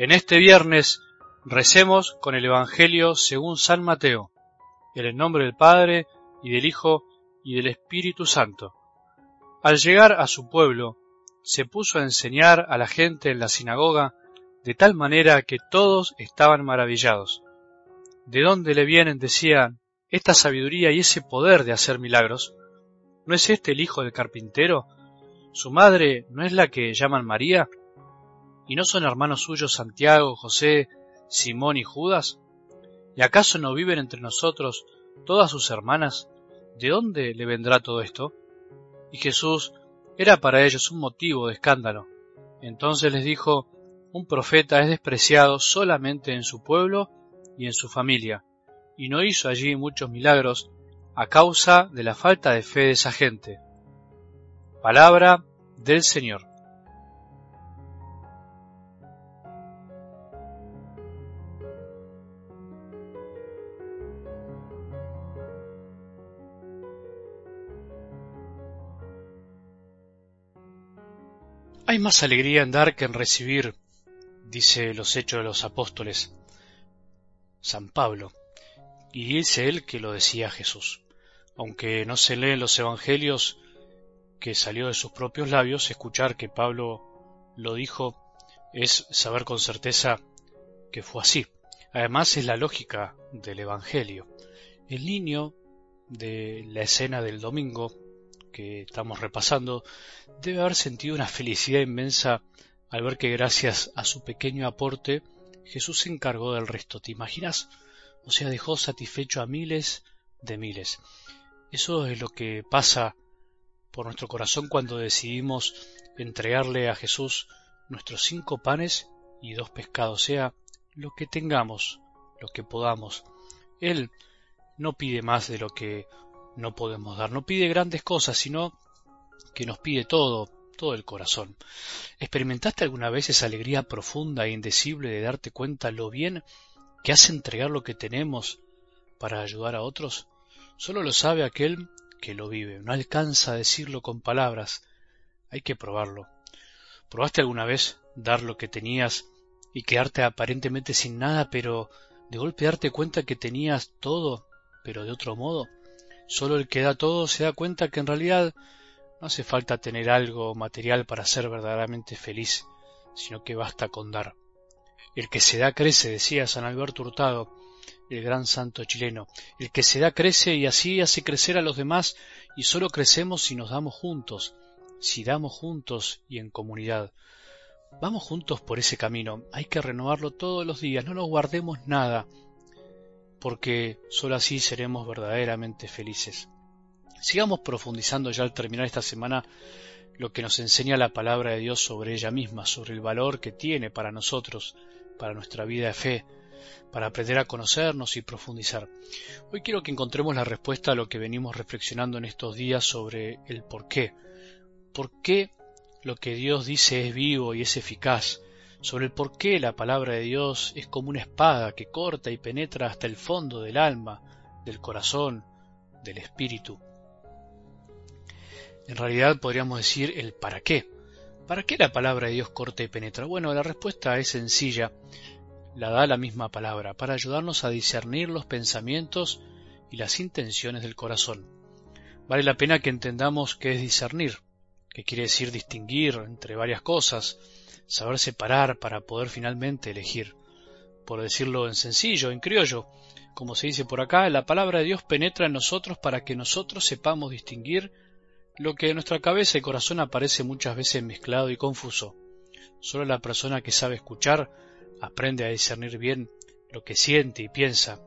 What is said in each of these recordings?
En este viernes recemos con el Evangelio según San Mateo, en el nombre del Padre y del Hijo y del Espíritu Santo. Al llegar a su pueblo, se puso a enseñar a la gente en la sinagoga de tal manera que todos estaban maravillados. ¿De dónde le vienen, decían, esta sabiduría y ese poder de hacer milagros? ¿No es este el hijo del carpintero? ¿Su madre no es la que llaman María? ¿Y no son hermanos suyos Santiago, José, Simón y Judas? ¿Y acaso no viven entre nosotros todas sus hermanas? ¿De dónde le vendrá todo esto? Y Jesús era para ellos un motivo de escándalo. Entonces les dijo, un profeta es despreciado solamente en su pueblo y en su familia, y no hizo allí muchos milagros a causa de la falta de fe de esa gente. Palabra del Señor. Más alegría en dar que en recibir, dice los Hechos de los Apóstoles, San Pablo, y dice él que lo decía Jesús. Aunque no se lee en los Evangelios que salió de sus propios labios, escuchar que Pablo lo dijo es saber con certeza que fue así. Además es la lógica del Evangelio. El niño de la escena del domingo que estamos repasando, debe haber sentido una felicidad inmensa al ver que gracias a su pequeño aporte Jesús se encargó del resto. ¿Te imaginas? O sea, dejó satisfecho a miles de miles. Eso es lo que pasa por nuestro corazón cuando decidimos entregarle a Jesús nuestros cinco panes y dos pescados, sea lo que tengamos, lo que podamos. Él no pide más de lo que no podemos dar. No pide grandes cosas, sino que nos pide todo, todo el corazón. ¿Experimentaste alguna vez esa alegría profunda e indecible de darte cuenta lo bien que hace entregar lo que tenemos para ayudar a otros? Solo lo sabe aquel que lo vive. No alcanza a decirlo con palabras. Hay que probarlo. ¿Probaste alguna vez dar lo que tenías y quedarte aparentemente sin nada, pero de golpe darte cuenta que tenías todo, pero de otro modo? Solo el que da todo se da cuenta que en realidad no hace falta tener algo material para ser verdaderamente feliz, sino que basta con dar. El que se da crece, decía San Alberto Hurtado, el gran santo chileno. El que se da crece y así hace crecer a los demás y solo crecemos si nos damos juntos, si damos juntos y en comunidad. Vamos juntos por ese camino, hay que renovarlo todos los días, no nos guardemos nada, porque sólo así seremos verdaderamente felices. Sigamos profundizando ya al terminar esta semana lo que nos enseña la palabra de Dios sobre ella misma, sobre el valor que tiene para nosotros, para nuestra vida de fe, para aprender a conocernos y profundizar. Hoy quiero que encontremos la respuesta a lo que venimos reflexionando en estos días sobre el por qué. ¿Por qué lo que Dios dice es vivo y es eficaz? Sobre el por qué la palabra de Dios es como una espada que corta y penetra hasta el fondo del alma, del corazón, del espíritu. En realidad podríamos decir el para qué. ¿Para qué la palabra de Dios corta y penetra? Bueno, la respuesta es sencilla, la da la misma palabra, para ayudarnos a discernir los pensamientos y las intenciones del corazón. Vale la pena que entendamos qué es discernir, que quiere decir distinguir entre varias cosas, saber separar para poder finalmente elegir. Por decirlo en sencillo, en criollo, como se dice por acá, la palabra de Dios penetra en nosotros para que nosotros sepamos distinguir lo que en nuestra cabeza y corazón aparece muchas veces mezclado y confuso. Solo la persona que sabe escuchar aprende a discernir bien lo que siente y piensa.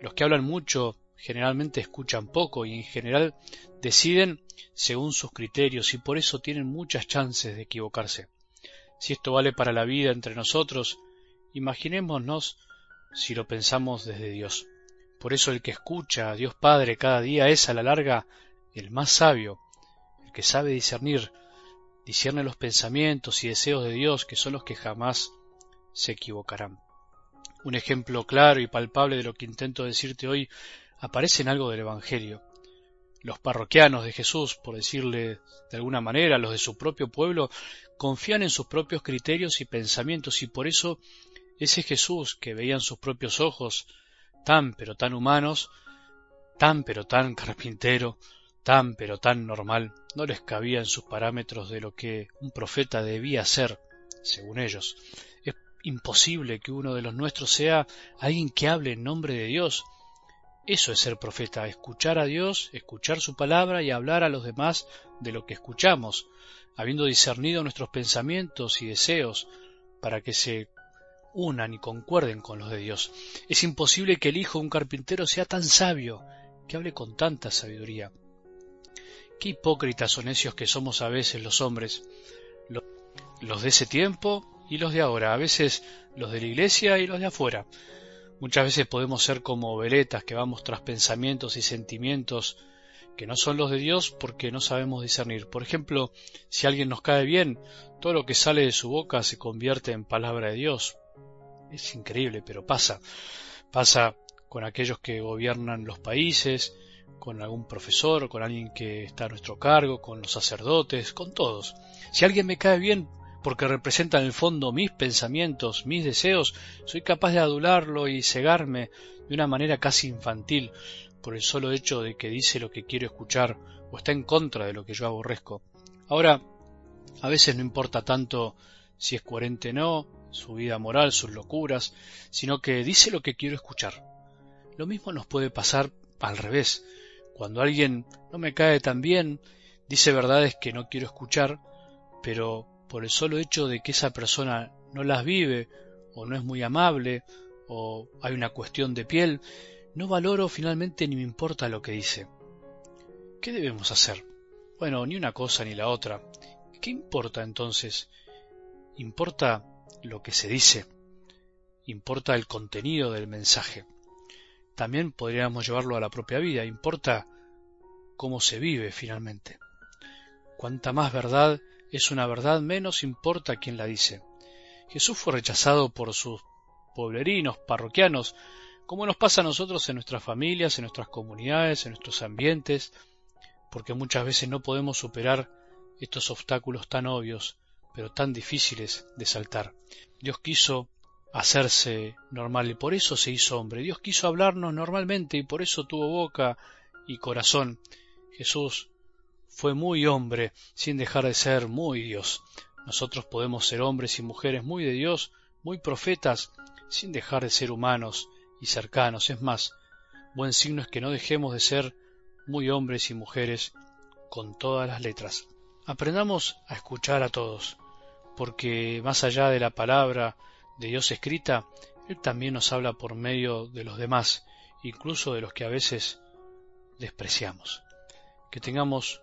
Los que hablan mucho generalmente escuchan poco y en general deciden según sus criterios y por eso tienen muchas chances de equivocarse. Si esto vale para la vida entre nosotros, imaginémonos si lo pensamos desde Dios. Por eso el que escucha a Dios Padre cada día es a la larga el más sabio, el que sabe discernir, discierne los pensamientos y deseos de Dios que son los que jamás se equivocarán. Un ejemplo claro y palpable de lo que intento decirte hoy aparece en algo del Evangelio. Los parroquianos de Jesús, por decirle de alguna manera, los de su propio pueblo, confían en sus propios criterios y pensamientos y por eso ese Jesús que veían sus propios ojos, tan pero tan humanos, tan pero tan carpintero, tan pero tan normal, no les cabía en sus parámetros de lo que un profeta debía ser, según ellos. Es imposible que uno de los nuestros sea alguien que hable en nombre de Dios. Eso es ser profeta, escuchar a Dios, escuchar su palabra y hablar a los demás de lo que escuchamos, habiendo discernido nuestros pensamientos y deseos para que se unan y concuerden con los de Dios. Es imposible que el hijo de un carpintero sea tan sabio, que hable con tanta sabiduría. Qué hipócritas o necios que somos a veces los hombres, los de ese tiempo y los de ahora, a veces los de la iglesia y los de afuera. Muchas veces podemos ser como veletas que vamos tras pensamientos y sentimientos que no son los de Dios porque no sabemos discernir. Por ejemplo, si alguien nos cae bien, todo lo que sale de su boca se convierte en palabra de Dios. Es increíble, pero pasa. Pasa con aquellos que gobiernan los países, con algún profesor, con alguien que está a nuestro cargo, con los sacerdotes, con todos. Si alguien me cae bien porque representa en el fondo mis pensamientos, mis deseos, soy capaz de adularlo y cegarme de una manera casi infantil por el solo hecho de que dice lo que quiero escuchar o está en contra de lo que yo aborrezco. Ahora, a veces no importa tanto si es coherente o no, su vida moral, sus locuras, sino que dice lo que quiero escuchar. Lo mismo nos puede pasar al revés. Cuando alguien no me cae tan bien, dice verdades que no quiero escuchar, pero por el solo hecho de que esa persona no las vive, o no es muy amable, o hay una cuestión de piel, no valoro finalmente ni me importa lo que dice. ¿Qué debemos hacer? Bueno, ni una cosa ni la otra. ¿Qué importa entonces? Importa lo que se dice, importa el contenido del mensaje. También podríamos llevarlo a la propia vida, importa cómo se vive finalmente. Cuanta más verdad es una verdad, menos importa quién la dice. Jesús fue rechazado por sus pueblerinos, parroquianos, como nos pasa a nosotros en nuestras familias, en nuestras comunidades, en nuestros ambientes, porque muchas veces no podemos superar estos obstáculos tan obvios, pero tan difíciles de saltar. Dios quiso hacerse normal y por eso se hizo hombre. Dios quiso hablarnos normalmente y por eso tuvo boca y corazón. Jesús fue muy hombre sin dejar de ser muy Dios. Nosotros podemos ser hombres y mujeres muy de Dios, muy profetas, sin dejar de ser humanos y cercanos. Es más, buen signo es que no dejemos de ser muy hombres y mujeres con todas las letras. Aprendamos a escuchar a todos, porque más allá de la palabra de Dios escrita, Él también nos habla por medio de los demás, incluso de los que a veces despreciamos. Que tengamos